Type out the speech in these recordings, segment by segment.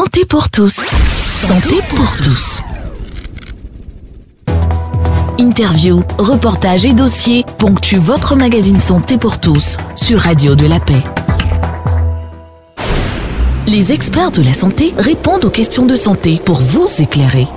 Santé pour tous. Santé pour tous. Interview, reportages et dossiers ponctuent votre magazine Santé pour tous sur Radio de la Paix. Les experts de la santé répondent aux questions de santé pour vous éclairer.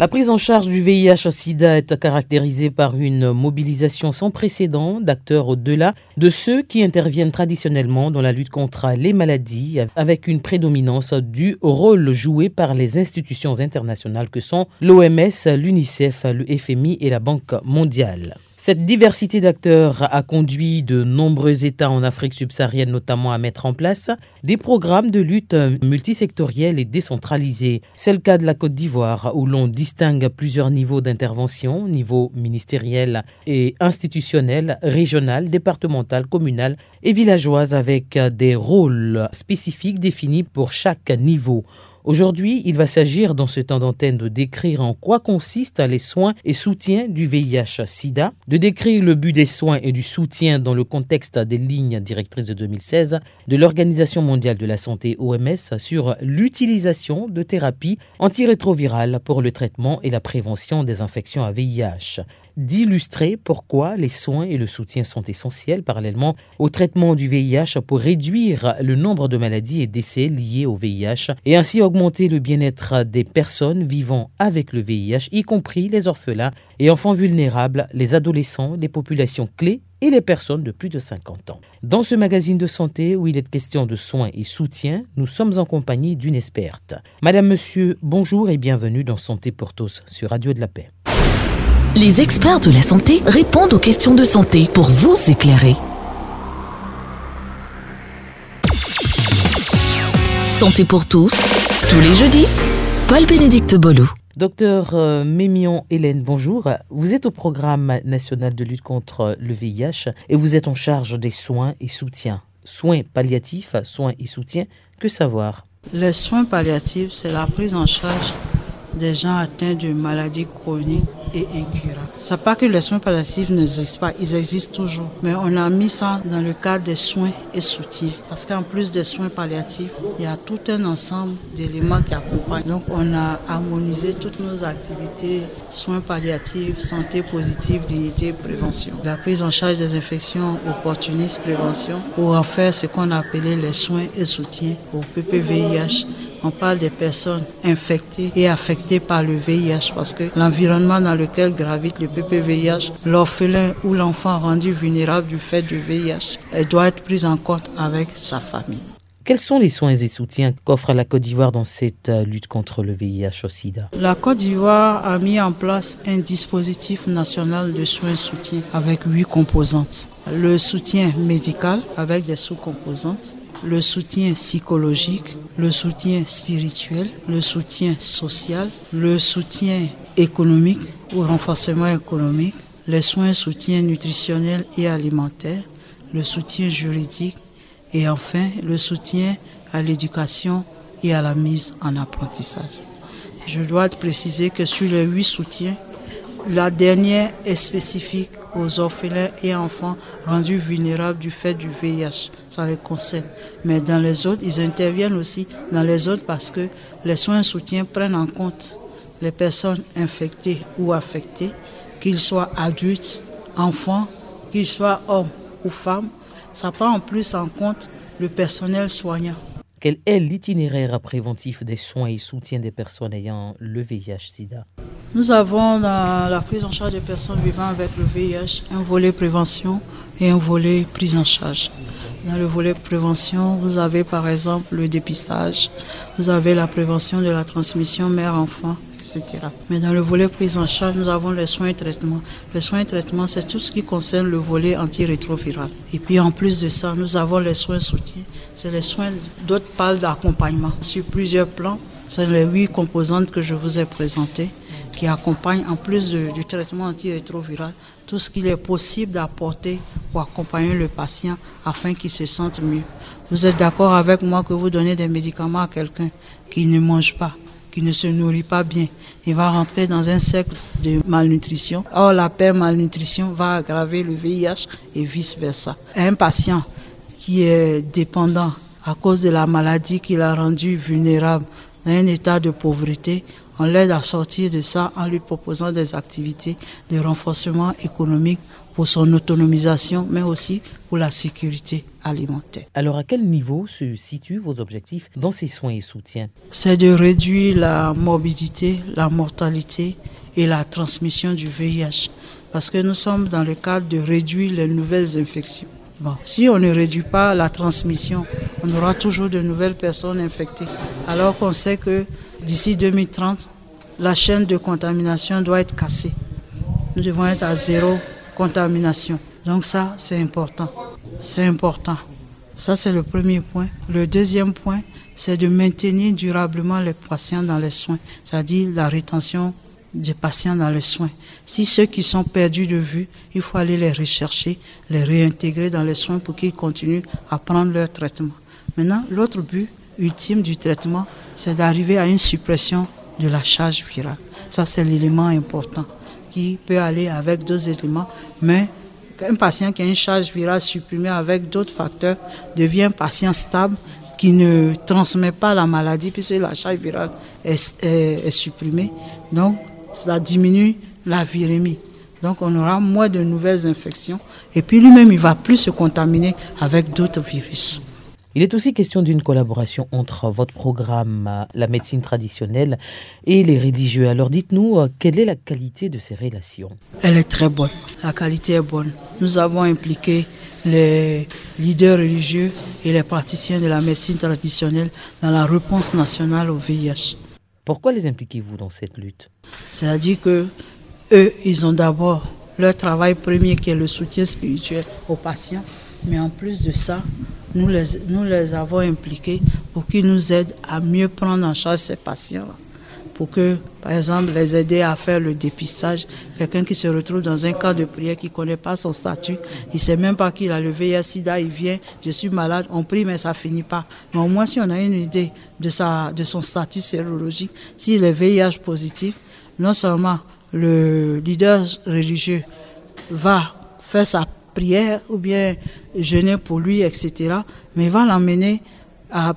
La prise en charge du VIH-Sida est caractérisée par une mobilisation sans précédent d'acteurs au-delà de ceux qui interviennent traditionnellement dans la lutte contre les maladies, avec une prédominance du rôle joué par les institutions internationales que sont l'OMS, l'UNICEF, le FMI et la Banque mondiale. Cette diversité d'acteurs a conduit de nombreux États en Afrique subsaharienne notamment à mettre en place des programmes de lutte multisectoriels et décentralisés. C'est le cas de la Côte d'Ivoire où l'on distingue plusieurs niveaux d'intervention, niveau ministériel et institutionnel, régional, départemental, communal et villageoise avec des rôles spécifiques définis pour chaque niveau. Aujourd'hui, il va s'agir dans ce temps d'antenne de décrire en quoi consistent les soins et soutiens du VIH-Sida, de décrire le but des soins et du soutien dans le contexte des lignes directrices de 2016 de l'Organisation mondiale de la santé OMS sur l'utilisation de thérapies antirétrovirales pour le traitement et la prévention des infections à VIH d'illustrer pourquoi les soins et le soutien sont essentiels parallèlement au traitement du VIH pour réduire le nombre de maladies et décès liés au VIH et ainsi augmenter le bien-être des personnes vivant avec le VIH, y compris les orphelins et enfants vulnérables, les adolescents, les populations clés et les personnes de plus de 50 ans. Dans ce magazine de santé où il est question de soins et soutien, nous sommes en compagnie d'une experte. Madame, Monsieur, bonjour et bienvenue dans Santé pour tous sur Radio de la Paix. Les experts de la santé répondent aux questions de santé pour vous éclairer. Santé pour tous, tous les jeudis, Paul-Bénédicte Bolou. Docteur euh, Mémion Hélène, bonjour. Vous êtes au programme national de lutte contre le VIH et vous êtes en charge des soins et soutiens. Soins palliatifs, soins et soutiens, que savoir? Les soins palliatifs, c'est la prise en charge des gens atteints de maladies chroniques et incurables. C'est pas que les soins palliatifs n'existent pas, ils existent toujours. Mais on a mis ça dans le cadre des soins et soutiens. Parce qu'en plus des soins palliatifs, il y a tout un ensemble d'éléments qui accompagnent. Donc on a harmonisé toutes nos activités, soins palliatifs, santé positive, dignité, prévention. La prise en charge des infections opportunistes, prévention, pour en faire ce qu'on a appelé les soins et soutiens au PPVIH on parle des personnes infectées et affectées par le VIH parce que l'environnement dans lequel gravite le PPVIH, l'orphelin ou l'enfant rendu vulnérable du fait du VIH, elle doit être prise en compte avec sa famille. Quels sont les soins et soutiens qu'offre la Côte d'Ivoire dans cette euh, lutte contre le VIH au sida? La Côte d'Ivoire a mis en place un dispositif national de soins et soutien avec huit composantes. Le soutien médical avec des sous-composantes, le soutien psychologique, le soutien spirituel, le soutien social, le soutien économique ou renforcement économique, les soins soutien nutritionnels et alimentaires, le soutien juridique et enfin le soutien à l'éducation et à la mise en apprentissage. Je dois préciser que sur les huit soutiens, la dernière est spécifique aux orphelins et enfants rendus vulnérables du fait du VIH. Ça les concerne. Mais dans les autres, ils interviennent aussi dans les autres parce que les soins et soutien prennent en compte les personnes infectées ou affectées, qu'ils soient adultes, enfants, qu'ils soient hommes ou femmes. Ça prend en plus en compte le personnel soignant. Quel est l'itinéraire préventif des soins et soutien des personnes ayant le VIH-Sida Nous avons dans la prise en charge des personnes vivant avec le VIH un volet prévention et un volet prise en charge. Dans le volet prévention, vous avez par exemple le dépistage, vous avez la prévention de la transmission mère-enfant, etc. Mais dans le volet prise en charge, nous avons les soins et traitements. Les soins et traitements, c'est tout ce qui concerne le volet antirétroviral. Et puis en plus de ça, nous avons les soins soutien. C'est les soins, d'autres parlent d'accompagnement sur plusieurs plans. C'est les huit composantes que je vous ai présentées. Qui accompagne, en plus du traitement antirétroviral, tout ce qu'il est possible d'apporter pour accompagner le patient afin qu'il se sente mieux. Vous êtes d'accord avec moi que vous donnez des médicaments à quelqu'un qui ne mange pas, qui ne se nourrit pas bien. Il va rentrer dans un cercle de malnutrition. Or, la paix malnutrition va aggraver le VIH et vice-versa. Un patient qui est dépendant à cause de la maladie qui l'a rendu vulnérable dans un état de pauvreté, on l'aide à sortir de ça en lui proposant des activités de renforcement économique pour son autonomisation, mais aussi pour la sécurité alimentaire. Alors à quel niveau se situent vos objectifs dans ces soins et soutiens? C'est de réduire la morbidité, la mortalité et la transmission du VIH, parce que nous sommes dans le cadre de réduire les nouvelles infections. Bon, si on ne réduit pas la transmission, on aura toujours de nouvelles personnes infectées. Alors qu'on sait que d'ici 2030, la chaîne de contamination doit être cassée. Nous devons être à zéro contamination. Donc ça, c'est important. C'est important. Ça, c'est le premier point. Le deuxième point, c'est de maintenir durablement les patients dans les soins, c'est-à-dire la rétention des patients dans les soins. Si ceux qui sont perdus de vue, il faut aller les rechercher, les réintégrer dans les soins pour qu'ils continuent à prendre leur traitement. Maintenant, l'autre but ultime du traitement, c'est d'arriver à une suppression de la charge virale. Ça, c'est l'élément important qui peut aller avec d'autres éléments, mais un patient qui a une charge virale supprimée avec d'autres facteurs devient un patient stable qui ne transmet pas la maladie puisque la charge virale est, supprimée. Donc, cela diminue la virémie. Donc on aura moins de nouvelles infections et puis lui-même il va plus se contaminer avec d'autres virus. Il est aussi question d'une collaboration entre votre programme, euh, la médecine traditionnelle, et les religieux. Alors dites-nous, euh, quelle est la qualité de ces relations? Elle est très bonne. La qualité est bonne. Nous avons impliqué les leaders religieux et les praticiens de la médecine traditionnelle dans la réponse nationale au VIH. Pourquoi les impliquez-vous dans cette lutte? C'est-à-dire que eux, ils ont d'abord leur travail premier qui est le soutien spirituel aux patients, mais en plus de ça, nous les, nous les avons impliqués pour qu'ils nous aident à mieux prendre en charge ces patients-là. Pour que, par exemple, les aider à faire le dépistage. Quelqu'un qui se retrouve dans un cas de prière qui ne connaît pas son statut, il ne sait même pas qu'il a le VIH-Sida, il vient, je suis malade, on prie, mais ça ne finit pas. Mais au moins, si on a une idée de, sa, de son statut sérologique, s'il est VIH positif, non seulement le leader religieux va faire sa prière ou bien jeûner pour lui, etc. Mais il va l'emmener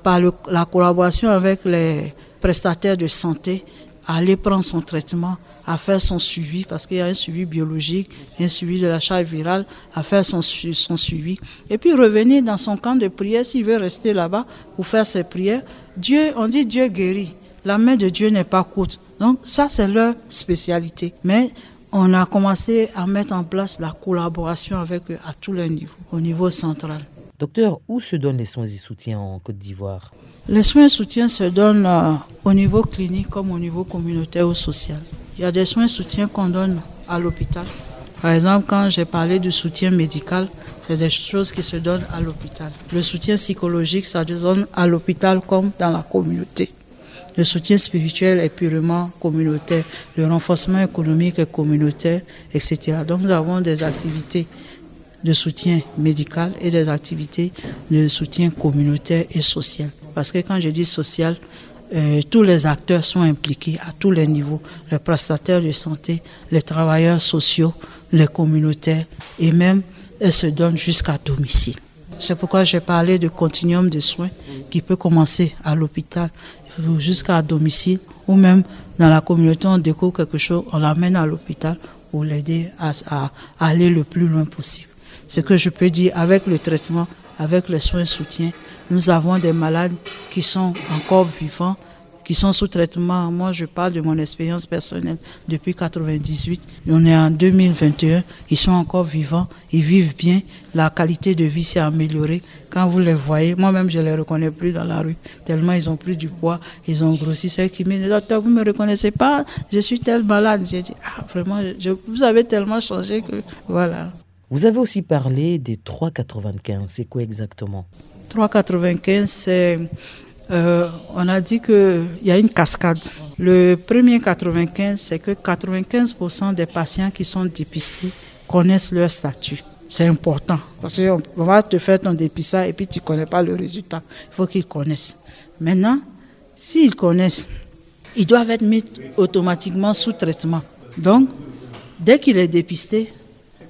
par la collaboration avec les prestataires de santé à aller prendre son traitement, à faire son suivi, parce qu'il y a un suivi biologique, un suivi de la charge virale, à faire son, son suivi. Et puis revenir dans son camp de prière s'il veut rester là-bas pour faire ses prières. Dieu, on dit Dieu guérit. La main de Dieu n'est pas courte. Donc ça, c'est leur spécialité. Mais on a commencé à mettre en place la collaboration avec eux à tous les niveaux, au niveau central. Docteur, où se donnent les soins et soutiens en Côte d'Ivoire? Les soins et soutiens se donnent euh, au niveau clinique comme au niveau communautaire ou social. Il y a des soins et soutiens qu'on donne à l'hôpital. Par exemple, quand j'ai parlé du soutien médical, c'est des choses qui se donnent à l'hôpital. Le soutien psychologique, ça se donne à l'hôpital comme dans la communauté. Le soutien spirituel est purement communautaire. Le renforcement économique est communautaire, etc. Donc nous avons des activités de soutien médical et des activités de soutien communautaire et social. Parce que quand je dis social, euh, tous les acteurs sont impliqués à tous les niveaux, les prestataires de santé, les travailleurs sociaux, les communautaires et même elles se donnent jusqu'à domicile. C'est pourquoi j'ai parlé de continuum de soins qui peut commencer à l'hôpital jusqu'à domicile ou même dans la communauté, on découvre quelque chose, on l'amène à l'hôpital pour l'aider à, aller le plus loin possible. Ce que je peux dire avec le traitement, avec les soins soutien, nous avons des malades qui sont encore vivants qui sont sous traitement. Moi, je parle de mon expérience personnelle depuis 98. On est en 2021. Ils sont encore vivants. Ils vivent bien. La qualité de vie s'est améliorée. Quand vous les voyez, moi-même, je les reconnais plus dans la rue. Tellement ils ont pris du poids. Ils ont grossi. C'est qui me dit, docteur, vous me reconnaissez pas? Je suis tel malade. J'ai dit, ah, vraiment, je, vous avez tellement changé que, voilà. Vous avez aussi parlé des 3,95. C'est quoi exactement? 3,95, c'est euh, on a dit qu'il y a une cascade. Le premier 95, c'est que 95% des patients qui sont dépistés connaissent leur statut. C'est important parce qu'on va te faire ton dépistage et puis tu ne connais pas le résultat. Il faut qu'ils connaissent. Maintenant, s'ils connaissent, ils doivent être mis automatiquement sous traitement. Donc, dès qu'il est dépisté,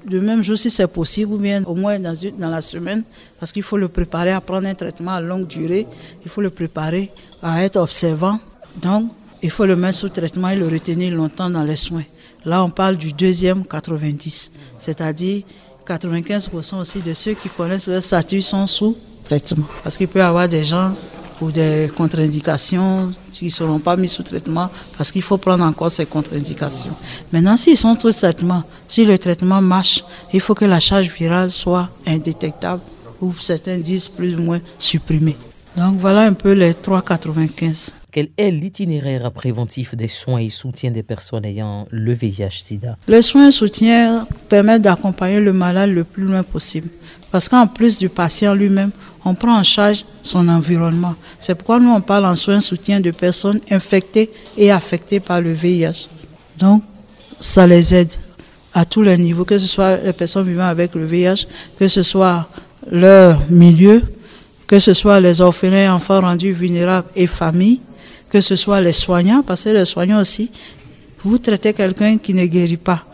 le même jour si c'est possible, ou bien au moins dans, dans la semaine, parce qu'il faut le préparer à prendre un traitement à longue durée, il faut le préparer à être observant. Donc, il faut le mettre sous traitement et le retenir longtemps dans les soins. Là, on parle du deuxième 90, c'est-à-dire 95% aussi de ceux qui connaissent leur statut sont sous traitement. Parce qu'il peut y avoir des gens pour des contre-indications qui ne seront pas mis sous traitement parce qu'il faut prendre encore ces contre-indications. Maintenant, s'ils sont sous traitement, si le traitement marche, il faut que la charge virale soit indétectable ou certains disent plus ou moins supprimée. Donc voilà un peu les 3,95. Quel est l'itinéraire préventif des soins et soutien des personnes ayant le VIH-Sida Les soins et soutien permettent d'accompagner le malade le plus loin possible. Parce qu'en plus du patient lui-même, on prend en charge son environnement. C'est pourquoi nous, on parle en soins et soutien de personnes infectées et affectées par le VIH. Donc, ça les aide à tous les niveaux, que ce soit les personnes vivant avec le VIH, que ce soit leur milieu, que ce soit les orphelins, enfants rendus vulnérables et familles, que ce soit les soignants, parce que les soignants aussi, vous traitez quelqu'un qui ne guérit pas.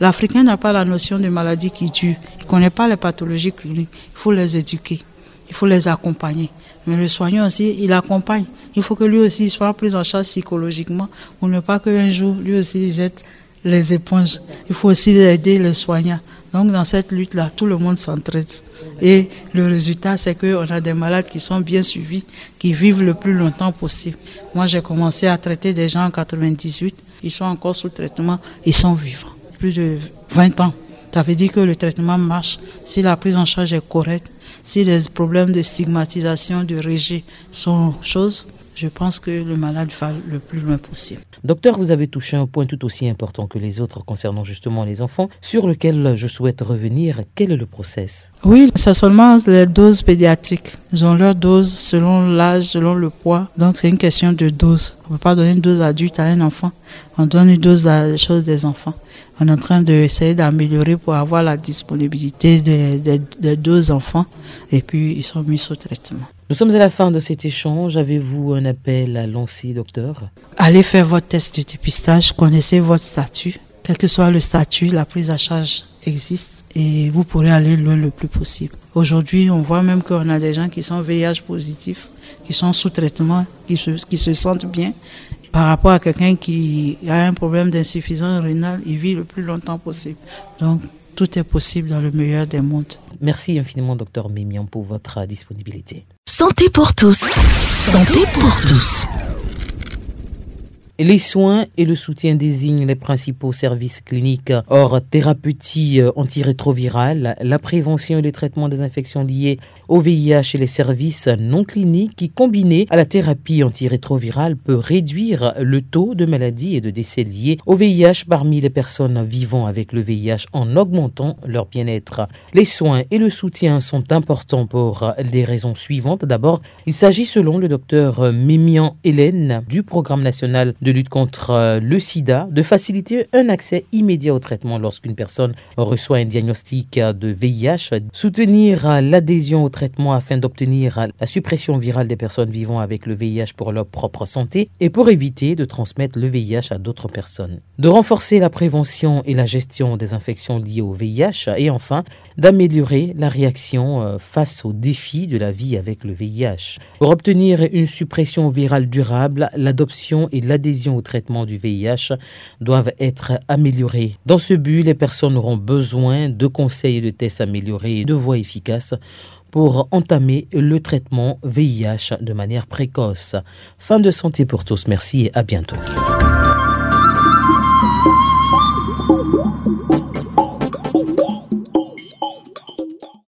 L'Africain n'a pas la notion de maladie qui tue. Il ne connaît pas les pathologies cliniques. Il faut les éduquer. Il faut les accompagner. Mais le soignant aussi, il accompagne. Il faut que lui aussi soit pris en charge psychologiquement pour ne pas qu'un jour, lui aussi, il jette les éponges. Il faut aussi aider les soignants. Donc dans cette lutte-là, tout le monde s'entraide. Et le résultat, c'est qu'on a des malades qui sont bien suivis, qui vivent le plus longtemps possible. Moi, j'ai commencé à traiter des gens en 98. Ils sont encore sous traitement, ils sont vivants. Plus de 20 ans. Ça veut dire que le traitement marche si la prise en charge est correcte, si les problèmes de stigmatisation, de rejet sont choses je pense que le malade va le plus loin possible. Docteur, vous avez touché un point tout aussi important que les autres concernant justement les enfants, sur lequel je souhaite revenir. Quel est le process? Oui, c'est seulement les doses pédiatriques. Ils ont leur dose selon l'âge, selon le poids. Donc c'est une question de dose. On ne peut pas donner une dose adulte à un enfant. On donne une dose à la chose des enfants. On est en train d'essayer d'améliorer pour avoir la disponibilité des, des, des deux enfants. Et puis ils sont mis sous traitement. Nous sommes à la fin de cet échange. Avez-vous un appel à lancer, docteur? Allez faire votre test de dépistage, connaissez votre statut. Quel que soit le statut, la prise à charge existe et vous pourrez aller loin le plus possible. Aujourd'hui, on voit même qu'on a des gens qui sont VIH positifs, qui sont sous traitement, qui se, qui se sentent bien. Par rapport à quelqu'un qui a un problème d'insuffisance rénale, il vit le plus longtemps possible. Donc, tout est possible dans le meilleur des mondes. Merci infiniment, docteur Mimian, pour votre disponibilité. Santé pour tous. Santé pour tous. Les soins et le soutien désignent les principaux services cliniques hors thérapeutie antirétrovirale, la prévention et le traitement des infections liées au VIH et les services non cliniques qui, combinés à la thérapie antirétrovirale, peut réduire le taux de maladies et de décès liés au VIH parmi les personnes vivant avec le VIH en augmentant leur bien-être. Les soins et le soutien sont importants pour les raisons suivantes. D'abord, il s'agit selon le docteur Mémian Hélène du programme national de lutte contre le sida de faciliter un accès immédiat au traitement lorsqu'une personne reçoit un diagnostic de VIH, soutenir l'adhésion au traitement afin d'obtenir la suppression virale des personnes vivant avec le VIH pour leur propre santé et pour éviter de transmettre le VIH à d'autres personnes, de renforcer la prévention et la gestion des infections liées au VIH et enfin d'améliorer la réaction face aux défis de la vie avec le VIH. Pour obtenir une suppression virale durable, l'adoption et l'adhésion au traitement du VIH doivent être améliorées. Dans ce but, les personnes auront besoin de conseils et de tests améliorés et de voies efficaces pour entamer le traitement VIH de manière précoce. Fin de santé pour tous. Merci et à bientôt.